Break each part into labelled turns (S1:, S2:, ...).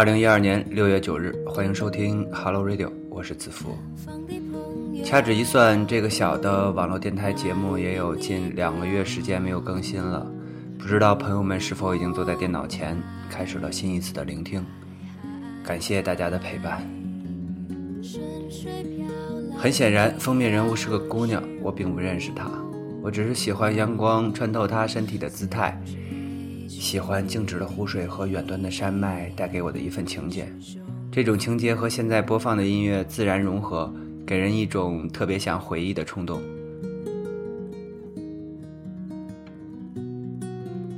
S1: 二零一二年六月九日，欢迎收听 Hello Radio，我是子福。掐指一算，这个小的网络电台节目也有近两个月时间没有更新了，不知道朋友们是否已经坐在电脑前，开始了新一次的聆听。感谢大家的陪伴。很显然，封面人物是个姑娘，我并不认识她，我只是喜欢阳光穿透她身体的姿态，喜欢静止的湖水和远端的山脉带给我的一份情节。这种情节和现在播放的音乐自然融合，给人一种特别想回忆的冲动。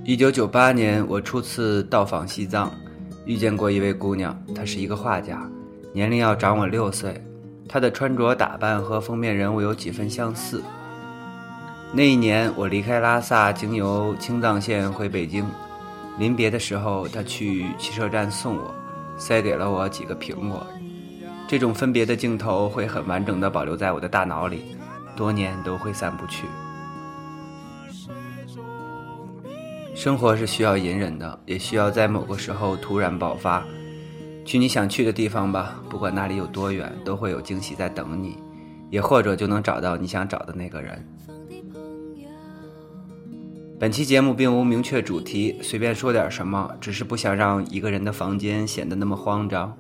S1: 一九九八年，我初次到访西藏，遇见过一位姑娘，她是一个画家，年龄要长我六岁。她的穿着打扮和封面人物有几分相似。那一年，我离开拉萨，经由青藏线回北京。临别的时候，他去汽车站送我，塞给了我几个苹果。这种分别的镜头会很完整的保留在我的大脑里，多年都挥散不去。生活是需要隐忍的，也需要在某个时候突然爆发。去你想去的地方吧，不管那里有多远，都会有惊喜在等你，也或者就能找到你想找的那个人。本期节目并无明确主题，随便说点什么，只是不想让一个人的房间显得那么慌张。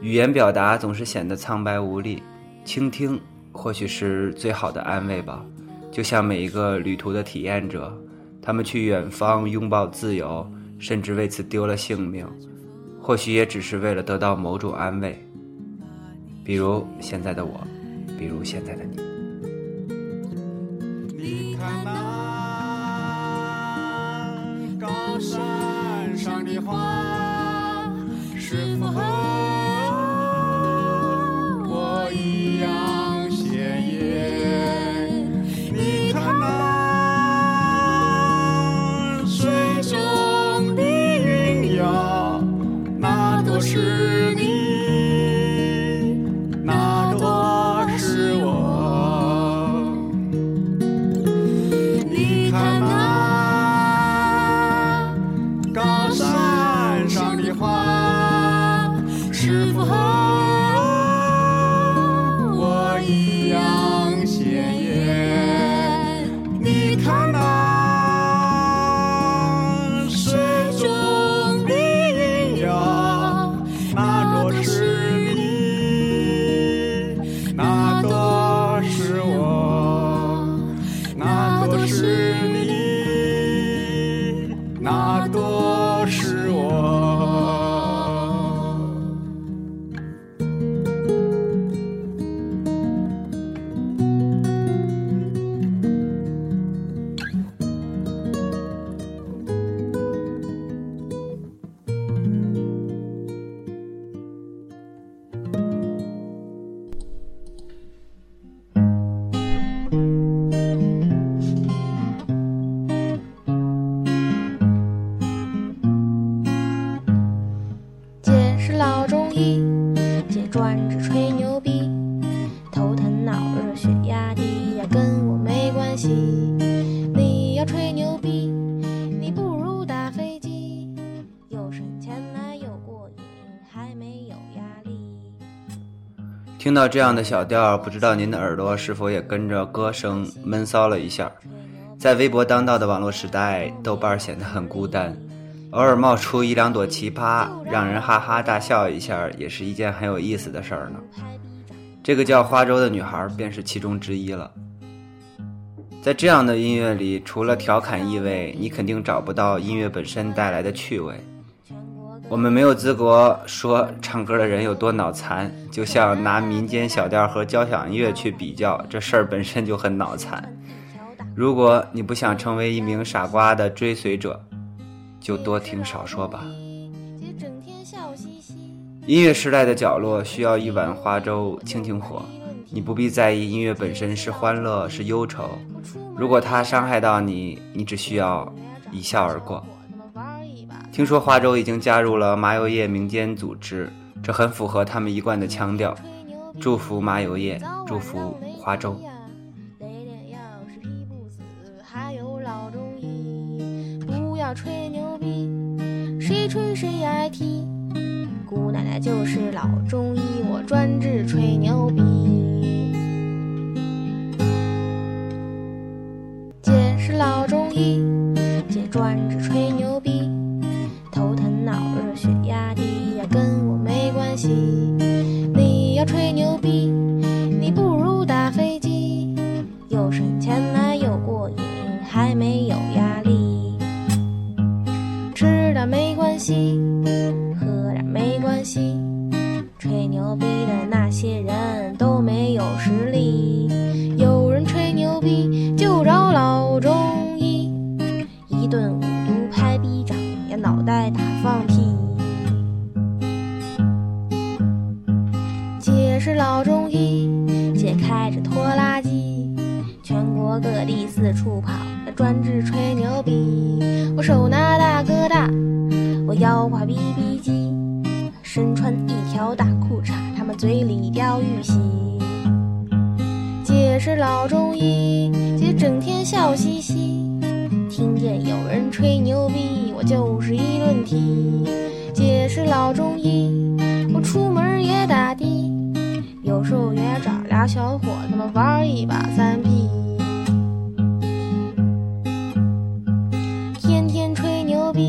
S1: 语言表达总是显得苍白无力，倾听或许是最好的安慰吧。就像每一个旅途的体验者，他们去远方拥抱自由，甚至为此丢了性命，或许也只是为了得到某种安慰。比如现在的我，比如现在的你。
S2: 是否
S1: 听到这样的小调，不知道您的耳朵是否也跟着歌声闷骚了一下？在微博当道的网络时代，豆瓣显得很孤单，偶尔冒出一两朵奇葩，让人哈哈大笑一下，也是一件很有意思的事儿呢。这个叫花粥的女孩便是其中之一了。在这样的音乐里，除了调侃意味，你肯定找不到音乐本身带来的趣味。我们没有资格说唱歌的人有多脑残，就像拿民间小调和交响乐去比较，这事儿本身就很脑残。如果你不想成为一名傻瓜的追随者，就多听少说吧。音乐时代的角落需要一碗花粥清清火，你不必在意音乐本身是欢乐是忧愁。如果它伤害到你，你只需要一笑而过。听说花粥已经加入了麻油叶民间组织，这很符合他们一贯的腔调。祝福麻油叶，祝福花粥。
S3: 不要吹牛逼，谁吹谁挨踢。姑奶奶就是老中医，我专治吹牛逼。见有人吹牛逼，我就是一顿踢。姐是老中医，我出门也打的，有时候也找俩小伙子们玩一把三 P。天天吹牛逼，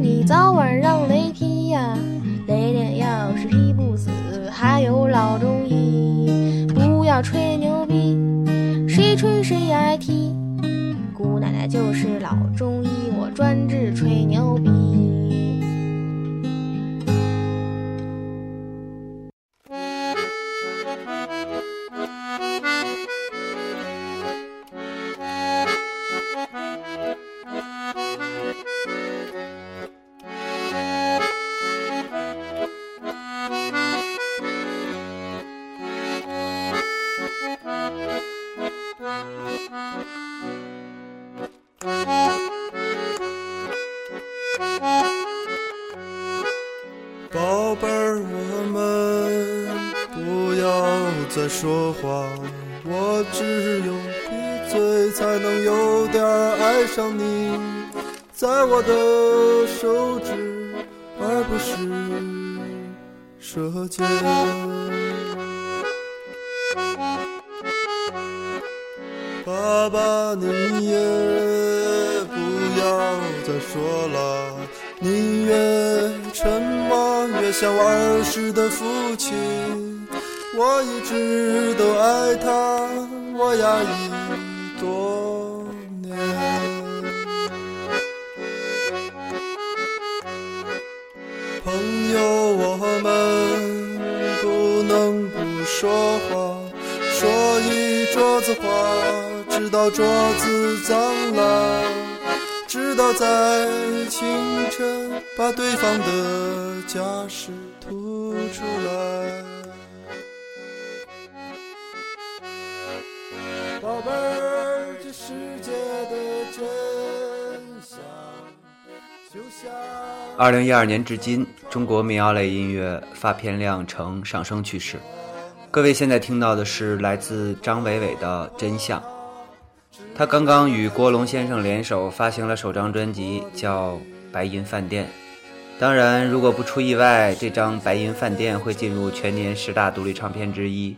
S3: 你早晚让雷劈呀！雷电要是劈不死，还有老中医。不要吹牛逼，谁吹谁挨踢。姑奶奶就是老中医，我专治吹牛逼。
S4: 我只有闭嘴才能有点爱上你，在我的手指，而不是舌尖。爸爸，你也不要再说了，你越沉默越像我儿时的父亲。我一直都爱他，我压抑多年。朋友，我们不能不说话，说一桌子话，直到桌子脏了，直到在清晨把对方的家事吐出来。宝贝儿，这世界的真相就像。
S1: 二零一二年至今，中国民谣类音乐发片量呈上升趋势。各位现在听到的是来自张伟伟的《真相》，他刚刚与郭龙先生联手发行了首张专辑，叫《白银饭店》。当然，如果不出意外，这张《白银饭店》会进入全年十大独立唱片之一。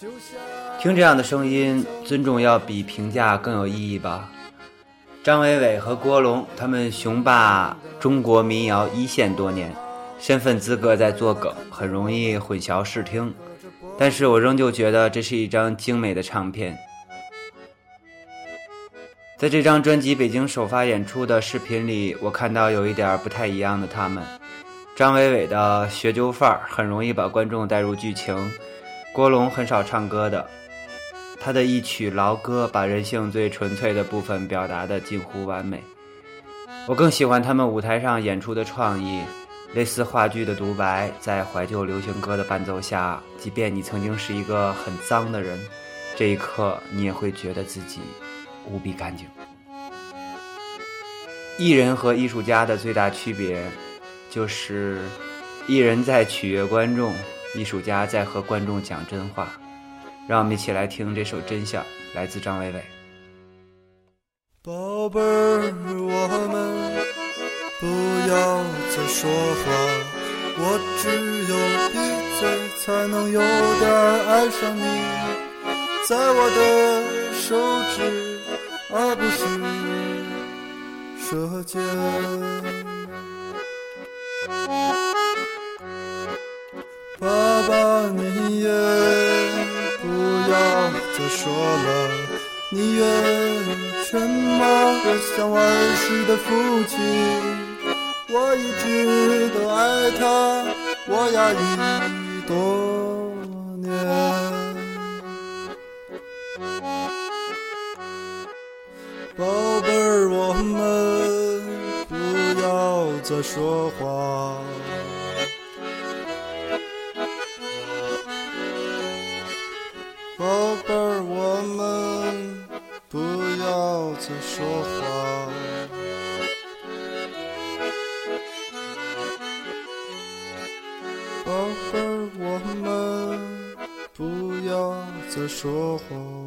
S1: 就像听这样的声音，尊重要比评价更有意义吧。张伟伟和郭龙，他们雄霸中国民谣一线多年，身份资格在作梗，很容易混淆视听。但是我仍旧觉得这是一张精美的唱片。在这张专辑北京首发演出的视频里，我看到有一点不太一样的他们。张伟伟的学究范儿很容易把观众带入剧情，郭龙很少唱歌的。他的一曲劳歌把人性最纯粹的部分表达的近乎完美。我更喜欢他们舞台上演出的创意，类似话剧的独白，在怀旧流行歌的伴奏下，即便你曾经是一个很脏的人，这一刻你也会觉得自己无比干净。艺人和艺术家的最大区别，就是艺人在取悦观众，艺术家在和观众讲真话。让我们一起来听这首《真相》，来自张伟伟。
S4: 宝贝儿，我们不要再说话，我只有闭嘴才能有点爱上你，在我的手指，而不是舌尖。爸爸，你也再说了，你越沉默越像儿时的父亲。我一直都爱他，我压抑多年。宝贝儿，我们不要再说话。宝贝儿，我们不要再说话。宝贝儿，我们不要再说话。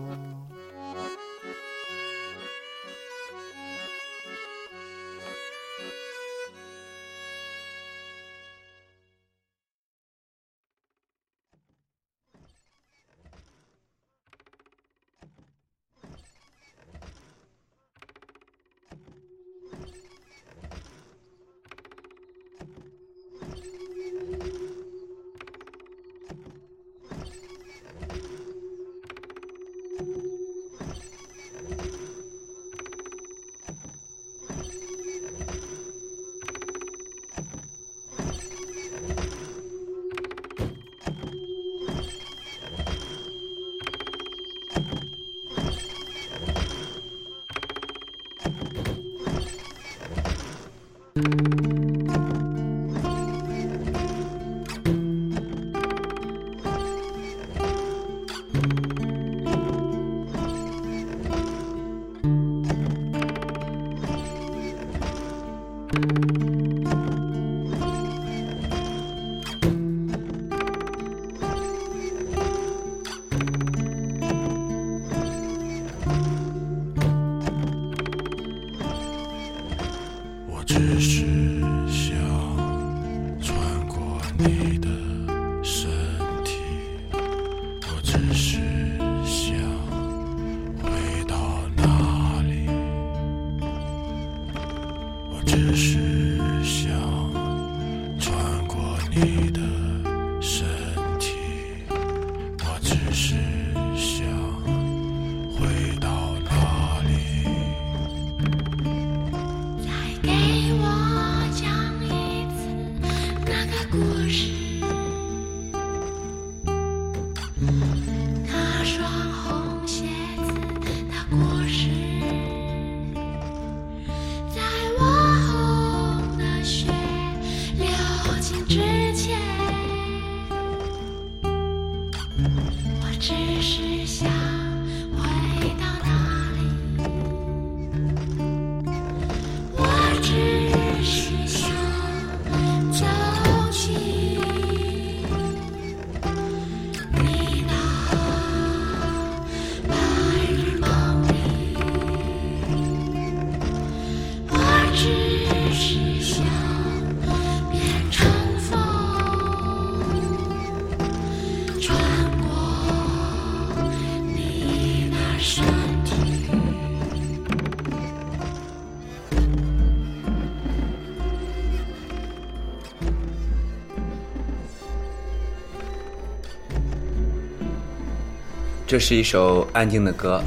S1: 这是一首安静的歌，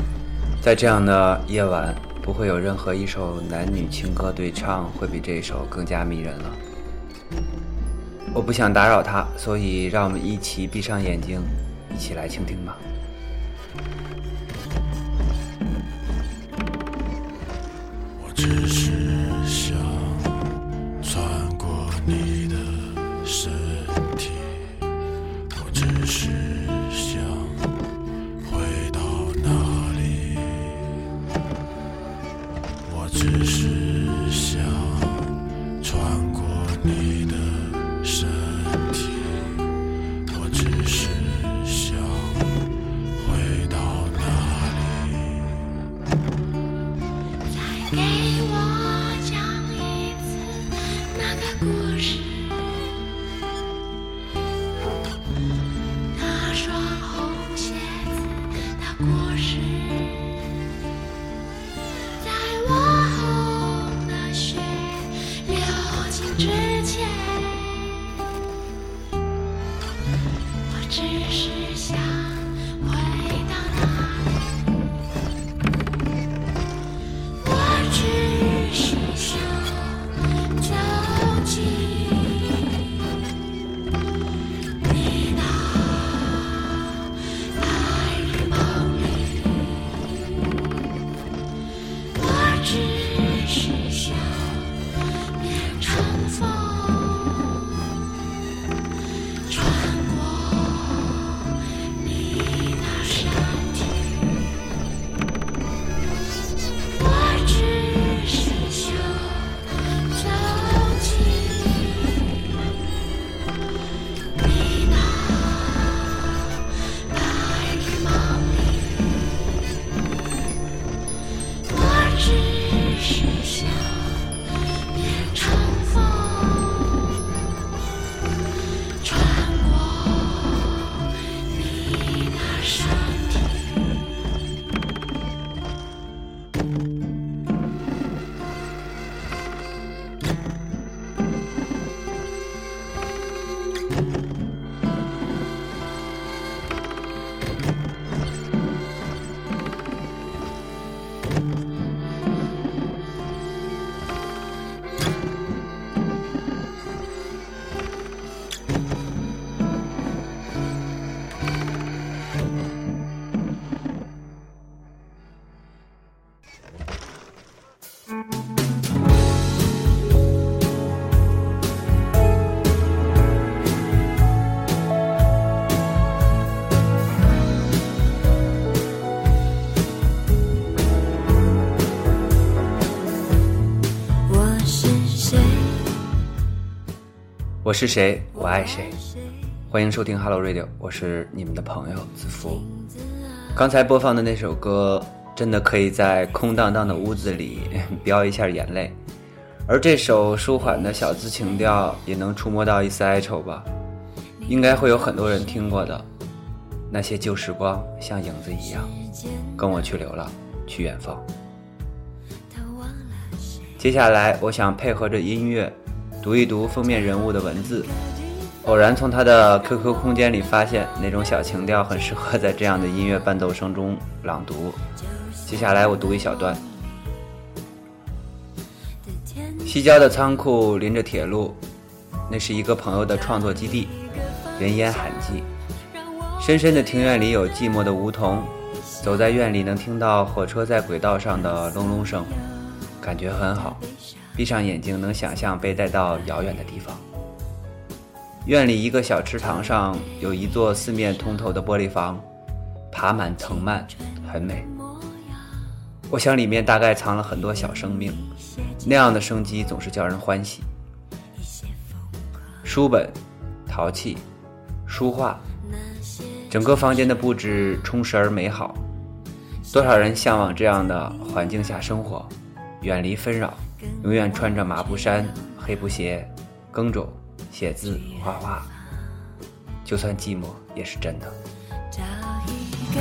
S1: 在这样的夜晚，不会有任何一首男女情歌对唱会比这首更加迷人了。我不想打扰他，所以让我们一起闭上眼睛，一起来倾听吧。我是谁，我爱谁。欢迎收听 Hello Radio，我是你们的朋友子福。刚才播放的那首歌，真的可以在空荡荡的屋子里 飙一下眼泪，而这首舒缓的小资情调，也能触摸到一丝哀愁吧。应该会有很多人听过的。那些旧时光像影子一样，跟我去流浪，去远方。接下来，我想配合着音乐，读一读封面人物的文字。偶然从他的 QQ 空间里发现，那种小情调很适合在这样的音乐伴奏声中朗读。接下来我读一小段：西郊的仓库临着铁路，那是一个朋友的创作基地，人烟罕寂。深深的庭院里有寂寞的梧桐，走在院里能听到火车在轨道上的隆隆声。感觉很好，闭上眼睛能想象被带到遥远的地方。院里一个小池塘上有一座四面通透的玻璃房，爬满藤蔓，很美。我想里面大概藏了很多小生命，那样的生机总是叫人欢喜。书本、陶器、书画，整个房间的布置充实而美好。多少人向往这样的环境下生活？远离纷扰，永远穿着麻布衫、黑布鞋，耕种、写字、画画。就算寂寞，也是真的。
S5: 找一个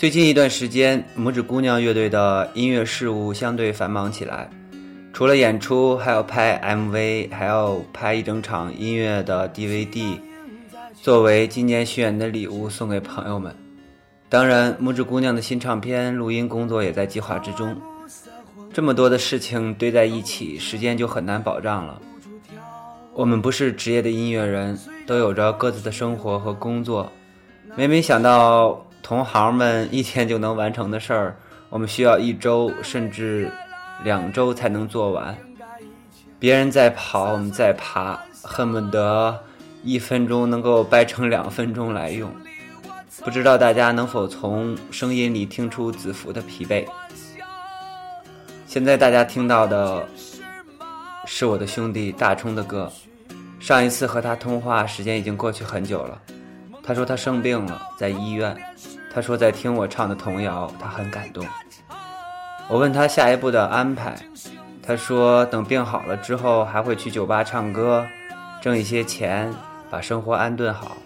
S1: 最近一段时间，拇指姑娘乐队的音乐事务相对繁忙起来，除了演出，还要拍 MV，还要拍一整场音乐的 DVD，作为今年巡演的礼物送给朋友们。当然，拇指姑娘的新唱片录音工作也在计划之中。这么多的事情堆在一起，时间就很难保障了。我们不是职业的音乐人，都有着各自的生活和工作。每每想到同行们一天就能完成的事儿，我们需要一周甚至两周才能做完。别人在跑，我们在爬，恨不得一分钟能够掰成两分钟来用。不知道大家能否从声音里听出子福的疲惫？现在大家听到的是我的兄弟大冲的歌。上一次和他通话，时间已经过去很久了。他说他生病了，在医院。他说在听我唱的童谣，他很感动。我问他下一步的安排，他说等病好了之后，还会去酒吧唱歌，挣一些钱，把生活安顿好。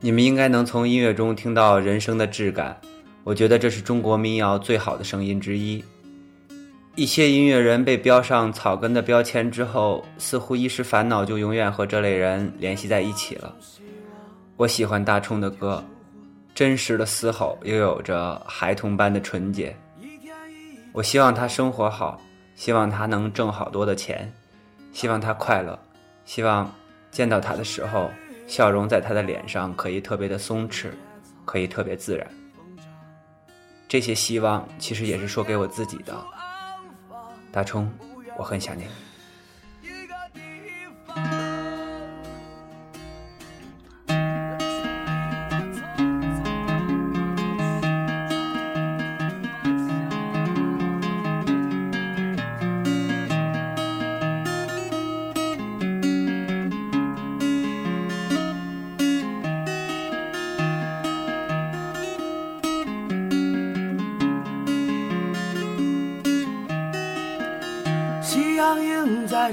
S1: 你们应该能从音乐中听到人生的质感，我觉得这是中国民谣最好的声音之一。一些音乐人被标上草根的标签之后，似乎一时烦恼就永远和这类人联系在一起了。我喜欢大冲的歌，真实的嘶吼又有着孩童般的纯洁。我希望他生活好，希望他能挣好多的钱，希望他快乐，希望见到他的时候，笑容在他的脸上可以特别的松弛，可以特别自然。这些希望其实也是说给我自己的。大冲，我很想念你。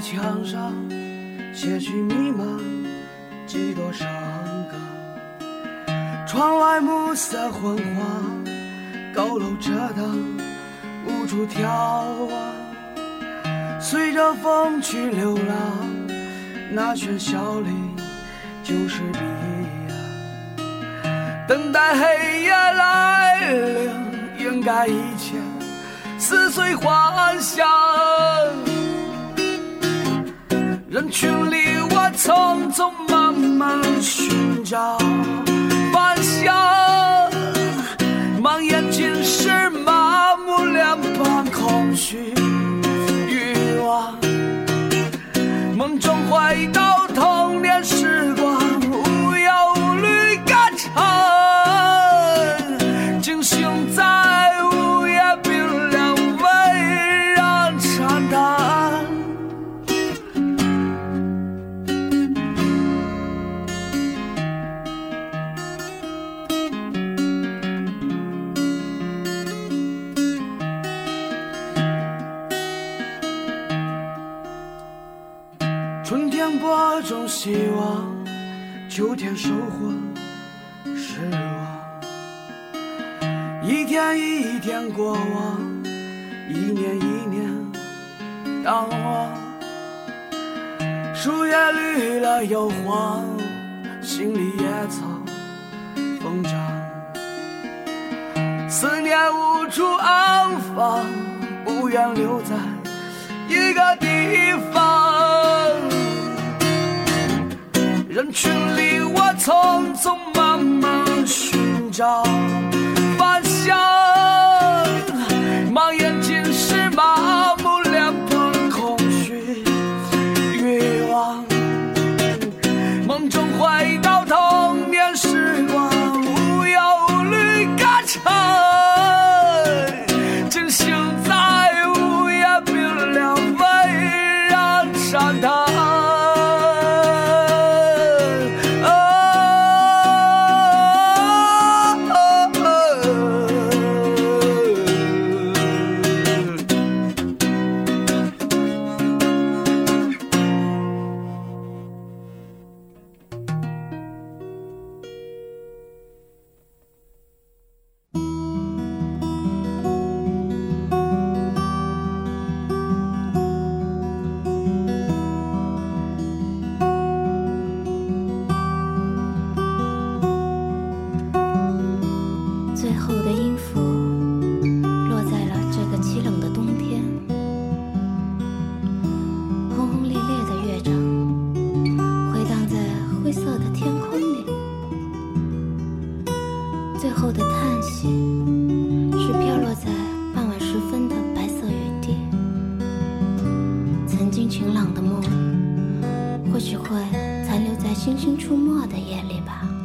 S6: 墙上，些许迷茫，几多伤感。窗外暮色昏黄，高楼遮挡，无处眺望。随着风去流浪，那喧嚣里就是彼岸。等待黑夜来临，掩盖一切撕碎幻想。人群里，我匆匆忙忙寻找方向，满眼尽是麻木两旁空虚欲望。梦中回到秋天收获失望。一天一天过往，一年一年淡忘。树叶绿了又黄，心里也曾疯长。思念无处安放，不愿留在一个地方。人群里，我匆匆忙忙寻找。
S3: 新出没的夜里吧。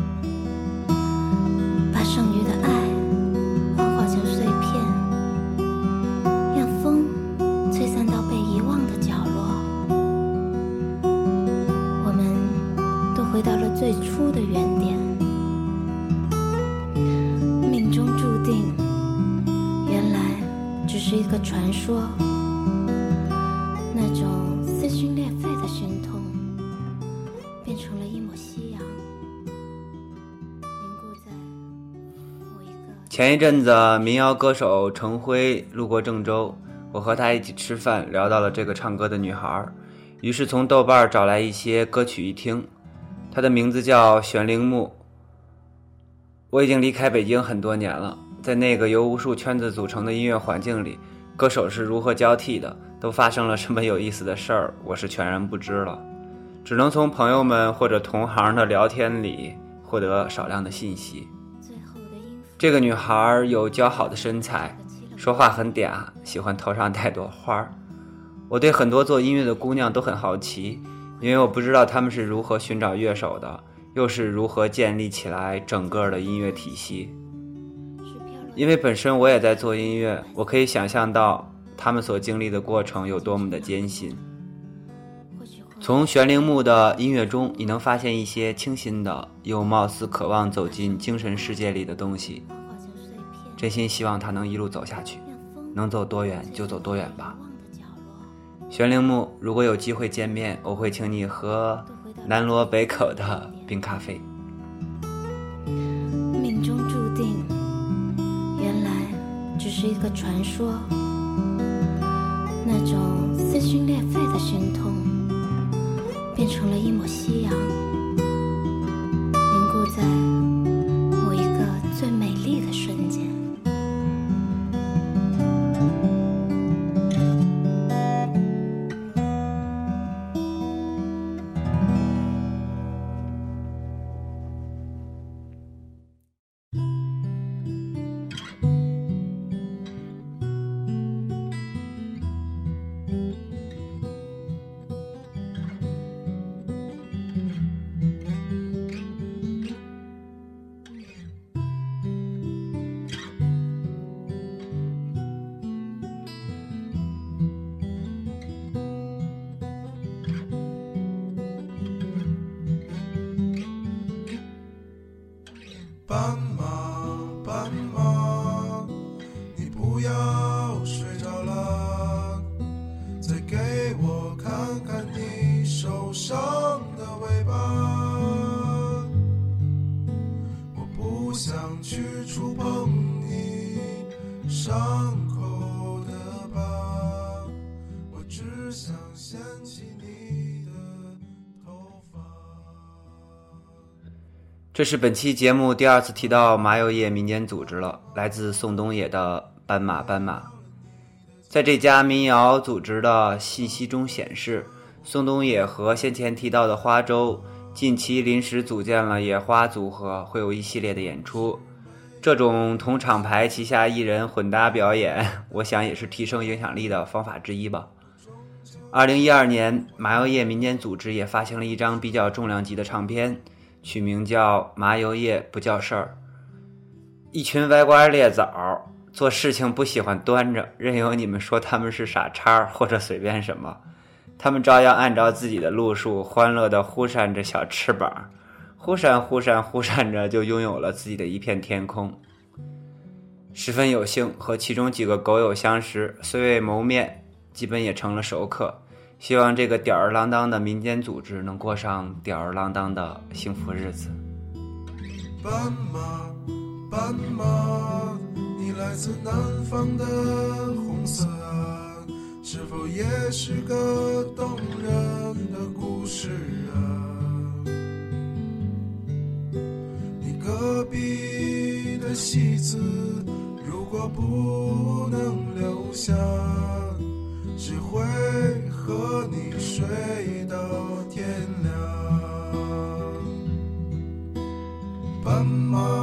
S1: 前一阵子，民谣歌手程辉路过郑州，我和他一起吃饭，聊到了这个唱歌的女孩儿，于是从豆瓣找来一些歌曲一听，她的名字叫玄铃木。我已经离开北京很多年了，在那个由无数圈子组成的音乐环境里，歌手是如何交替的，都发生了什么有意思的事儿，我是全然不知了，只能从朋友们或者同行的聊天里获得少量的信息。这个女孩有姣好的身材，说话很嗲，喜欢头上戴朵花儿。我对很多做音乐的姑娘都很好奇，因为我不知道她们是如何寻找乐手的，又是如何建立起来整个的音乐体系。因为本身我也在做音乐，我可以想象到她们所经历的过程有多么的艰辛。从玄铃木的音乐中，你能发现一些清新的，又貌似渴望走进精神世界里的东西。真心希望他能一路走下去。能走多远就走多远吧。玄铃木，如果有机会见面，我会请你喝南锣北口的冰咖啡。
S3: 命中注定，原来只是一个传说。那种撕心裂肺的心痛，变成了一抹夕阳，凝固在
S1: 这是本期节目第二次提到麻油叶民间组织了，来自宋冬野的《斑马斑马》。在这家民谣组织的信息中显示，宋冬野和先前提到的花粥近期临时组建了野花组合，会有一系列的演出。这种同厂牌旗下艺人混搭表演，我想也是提升影响力的方法之一吧。二零一二年，麻油叶民间组织也发行了一张比较重量级的唱片，取名叫《麻油叶不叫事儿》。一群歪瓜裂枣，做事情不喜欢端着，任由你们说他们是傻叉或者随便什么，他们照样按照自己的路数，欢乐地忽扇着小翅膀，忽闪忽闪忽闪着，就拥有了自己的一片天空。十分有幸和其中几个狗友相识，虽未谋面，基本也成了熟客。希望这个吊儿郎当的民间组织能过上吊儿郎当的幸福日子。
S4: 斑马，斑马，你来自南方的红色啊，是否也是个动人的故事啊？你隔壁的戏子，如果不能留下，只会和你睡到天亮？斑马，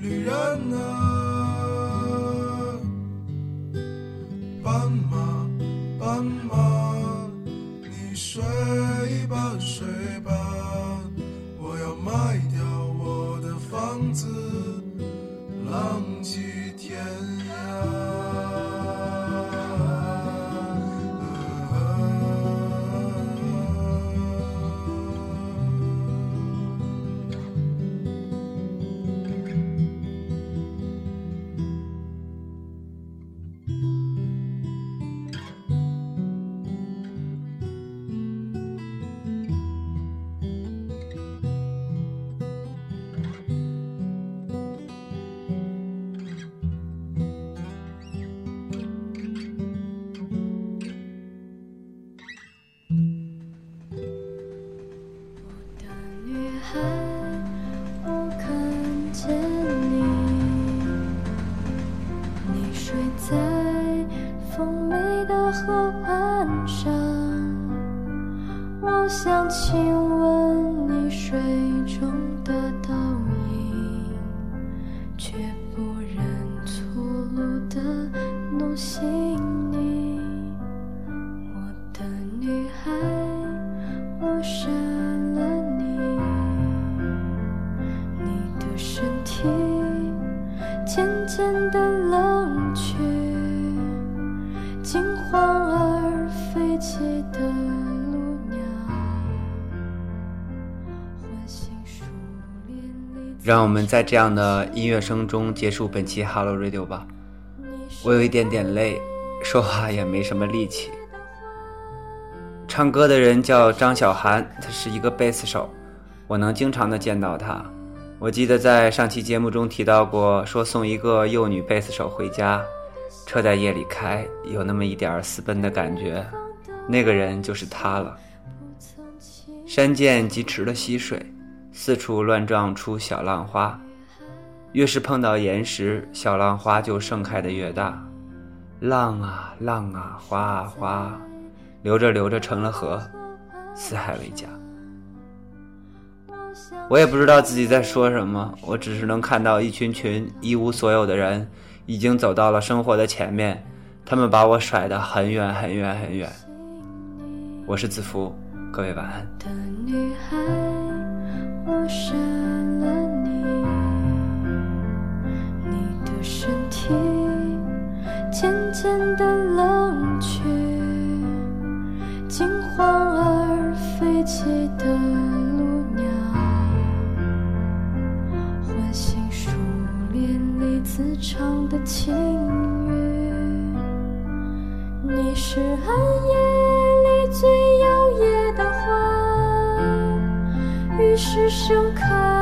S4: 旅人啊。斑马，斑马，你睡吧睡吧，我要卖掉我的房子，浪迹天涯
S1: 让我们在这样的音乐声中结束本期 Hello Radio 吧。我有一点点累，说话也没什么力气。唱歌的人叫张小涵，他是一个贝斯手，我能经常的见到他。我记得在上期节目中提到过，说送一个幼女贝斯手回家，车在夜里开，有那么一点私奔的感觉。那个人就是他了。山涧疾驰的溪水，四处乱撞出小浪花，越是碰到岩石，小浪花就盛开的越大。浪啊浪啊，花啊花，流着流着成了河，四海为家。我也不知道自己在说什么，我只是能看到一群群一无所有的人，已经走到了生活的前面，他们把我甩得很远很远很远。我是子福，各位晚安。
S7: 的女孩，杀了你，你的身体渐渐地冷却，惊慌而飞起的鹭鸟，唤醒树林里自唱的情乐。你是暗夜是盛开。